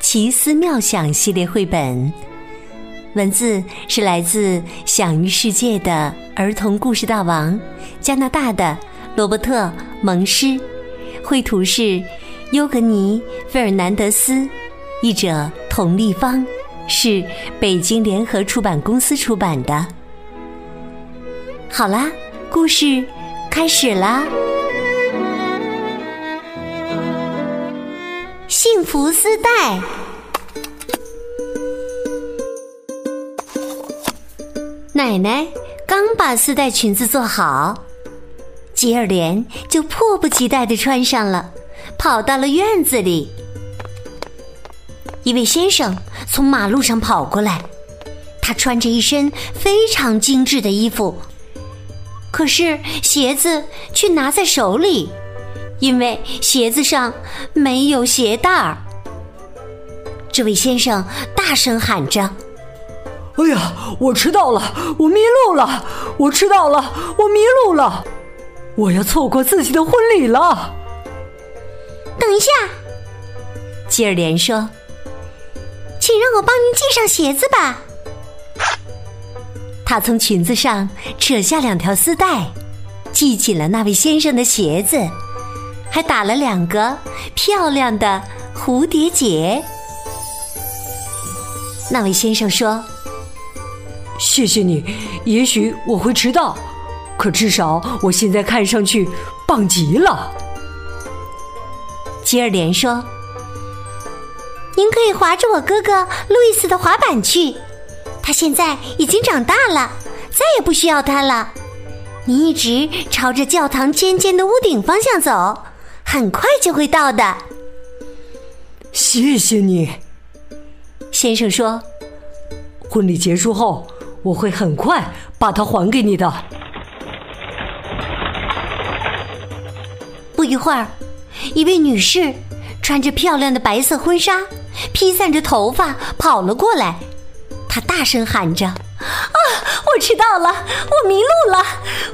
奇思妙想系列绘本。文字是来自享誉世界的儿童故事大王加拿大的罗伯特·蒙施，绘图是尤格尼·费尔南德斯，译者童立方，是北京联合出版公司出版的。好啦，故事开始啦！幸福丝带。奶奶刚把丝带裙子做好，吉尔莲就迫不及待的穿上了，跑到了院子里。一位先生从马路上跑过来，他穿着一身非常精致的衣服，可是鞋子却拿在手里，因为鞋子上没有鞋带儿。这位先生大声喊着。哎呀，我迟到了，我迷路了，我迟到了，我迷路了，我要错过自己的婚礼了。等一下，吉尔莲说：“请让我帮您系上鞋子吧。”他从裙子上扯下两条丝带，系紧了那位先生的鞋子，还打了两个漂亮的蝴蝶结。那位先生说。谢谢你，也许我会迟到，可至少我现在看上去棒极了。吉尔莲说：“您可以划着我哥哥路易斯的滑板去，他现在已经长大了，再也不需要他了。您一直朝着教堂尖尖的屋顶方向走，很快就会到的。”谢谢你，先生说：“婚礼结束后。”我会很快把它还给你的。不一会儿，一位女士穿着漂亮的白色婚纱，披散着头发跑了过来。她大声喊着：“啊，我迟到了！我迷路了！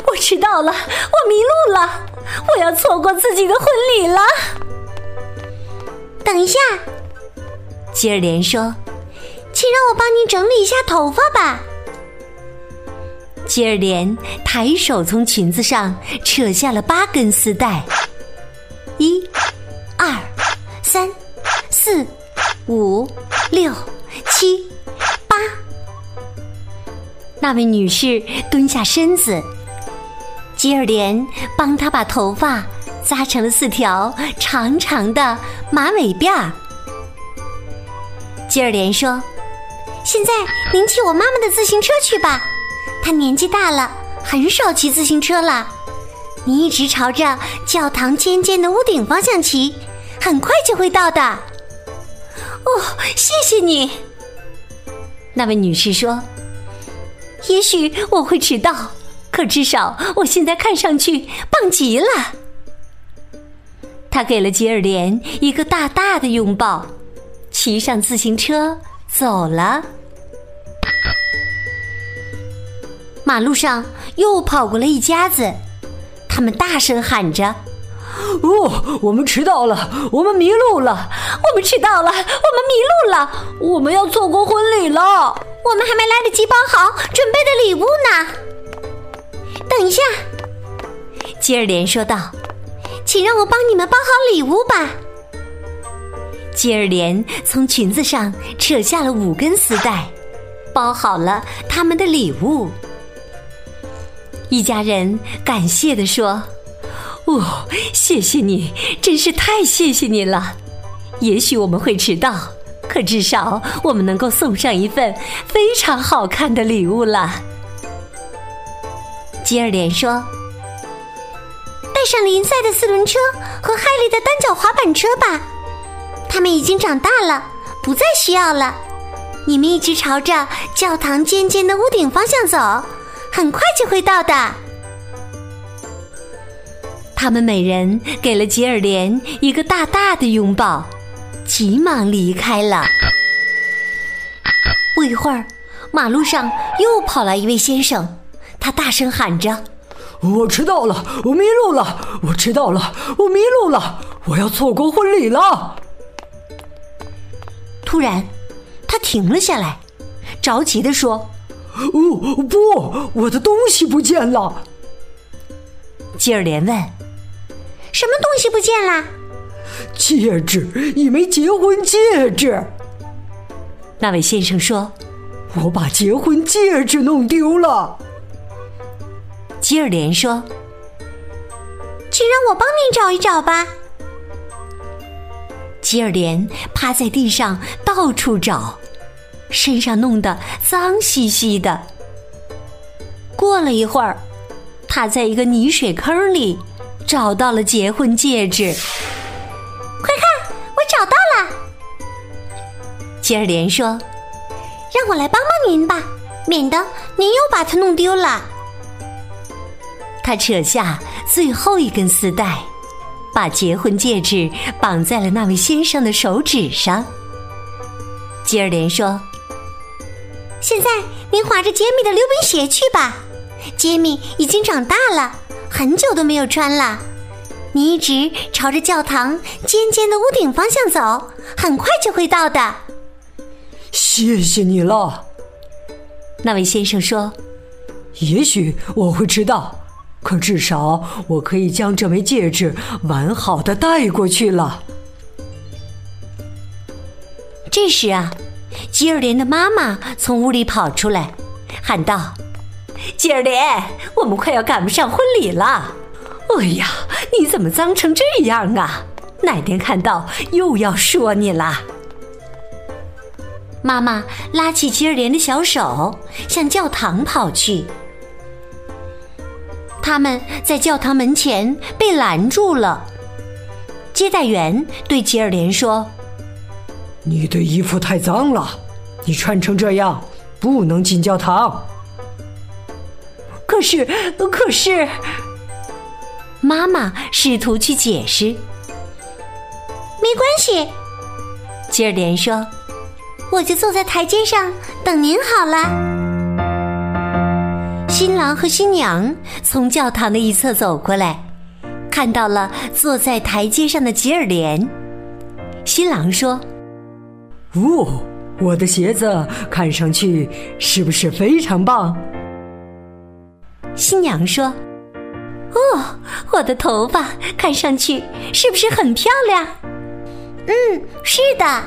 我迟到了！我迷路了！我要错过自己的婚礼了！”等一下，吉尔莲说：“请让我帮您整理一下头发吧。”吉尔莲抬手从裙子上扯下了八根丝带，一、二、三、四、五、六、七、八。那位女士蹲下身子，吉尔莲帮她把头发扎成了四条长长的马尾辫儿。吉尔莲说：“现在您骑我妈妈的自行车去吧。”她年纪大了，很少骑自行车了。你一直朝着教堂尖尖的屋顶方向骑，很快就会到的。哦，谢谢你。那位女士说：“也许我会迟到，可至少我现在看上去棒极了。”他给了吉尔莲一个大大的拥抱，骑上自行车走了。马路上又跑过来一家子，他们大声喊着：“哦，我们迟到了，我们迷路了，我们迟到了，我们迷路了，我们要错过婚礼了，我们还没来得及包好准备的礼物呢。”等一下，吉尔莲说道：“请让我帮你们包好礼物吧。”吉尔莲从裙子上扯下了五根丝带，包好了他们的礼物。一家人感谢的说：“哦，谢谢你，真是太谢谢你了。也许我们会迟到，可至少我们能够送上一份非常好看的礼物了。”吉尔莲说：“带上林赛的四轮车和海莉的单脚滑板车吧，他们已经长大了，不再需要了。你们一直朝着教堂尖尖的屋顶方向走，很快就会到的。他们每人给了吉尔莲一个大大的拥抱，急忙离开了。不一会儿，马路上又跑来一位先生，他大声喊着：“我迟到了，我迷路了，我迟到了，我迷路了，我要错过婚礼了。”突然，他停了下来，着急地说：“哦，不，我的东西不见了。”吉尔连问。什么东西不见了？戒指，一枚结婚戒指。那位先生说：“我把结婚戒指弄丢了。”吉尔莲说：“请让我帮您找一找吧。”吉尔莲趴在地上到处找，身上弄得脏兮兮的。过了一会儿，他在一个泥水坑里。找到了结婚戒指，快看，我找到了。吉尔莲说：“让我来帮帮您吧，免得您又把它弄丢了。”他扯下最后一根丝带，把结婚戒指绑在了那位先生的手指上。吉尔莲说：“现在您划着杰米的溜冰鞋去吧，杰米已经长大了。”很久都没有穿了，你一直朝着教堂尖尖的屋顶方向走，很快就会到的。谢谢你了，那位先生说：“也许我会迟到，可至少我可以将这枚戒指完好的带过去了。”这时啊，吉尔莲的妈妈从屋里跑出来，喊道。吉尔莲，我们快要赶不上婚礼了。哎呀，你怎么脏成这样啊？奶奶看到又要说你了。妈妈拉起吉尔莲的小手，向教堂跑去。他们在教堂门前被拦住了。接待员对吉尔莲说：“你的衣服太脏了，你穿成这样不能进教堂。”可是，可是，妈妈试图去解释。没关系，吉尔莲说：“我就坐在台阶上等您好了。”新郎和新娘从教堂的一侧走过来，看到了坐在台阶上的吉尔莲。新郎说：“哦，我的鞋子看上去是不是非常棒？”新娘说：“哦，我的头发看上去是不是很漂亮？”“嗯，是的。”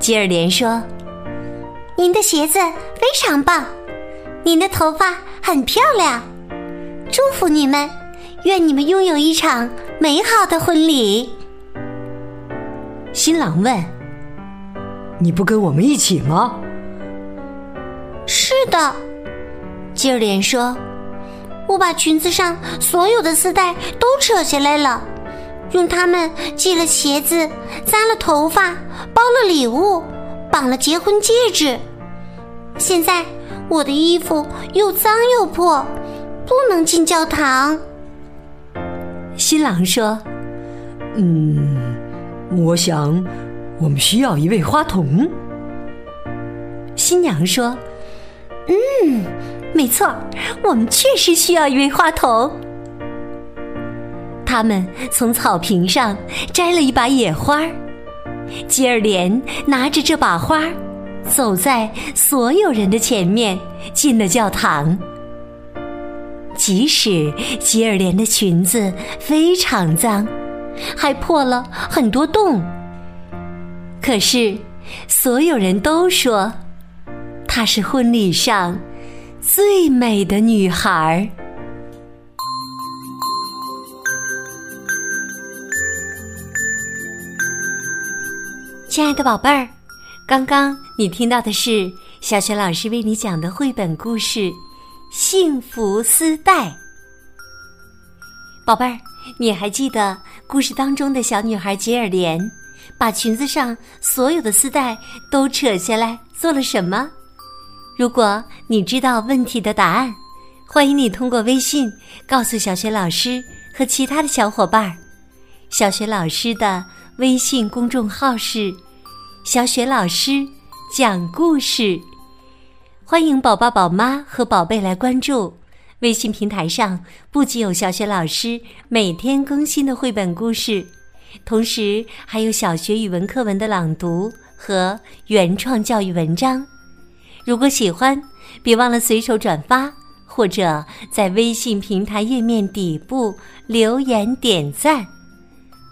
吉尔莲说：“您的鞋子非常棒，您的头发很漂亮，祝福你们，愿你们拥有一场美好的婚礼。”新郎问：“你不跟我们一起吗？”“是的。”吉尔莲说：“我把裙子上所有的丝带都扯下来了，用它们系了鞋子，扎了头发，包了礼物，绑了结婚戒指。现在我的衣服又脏又破，不能进教堂。”新郎说：“嗯，我想我们需要一位花童。”新娘说：“嗯。”没错，我们确实需要一位花童。他们从草坪上摘了一把野花，吉尔莲拿着这把花，走在所有人的前面，进了教堂。即使吉尔莲的裙子非常脏，还破了很多洞，可是所有人都说她是婚礼上。最美的女孩，亲爱的宝贝儿，刚刚你听到的是小雪老师为你讲的绘本故事《幸福丝带》。宝贝儿，你还记得故事当中的小女孩吉尔莲把裙子上所有的丝带都扯下来做了什么？如果你知道问题的答案，欢迎你通过微信告诉小雪老师和其他的小伙伴儿。小雪老师的微信公众号是“小雪老师讲故事”，欢迎宝宝、宝妈和宝贝来关注。微信平台上不仅有小雪老师每天更新的绘本故事。同时还有小学语文课文的朗读和原创教育文章。如果喜欢，别忘了随手转发，或者在微信平台页面底部留言点赞。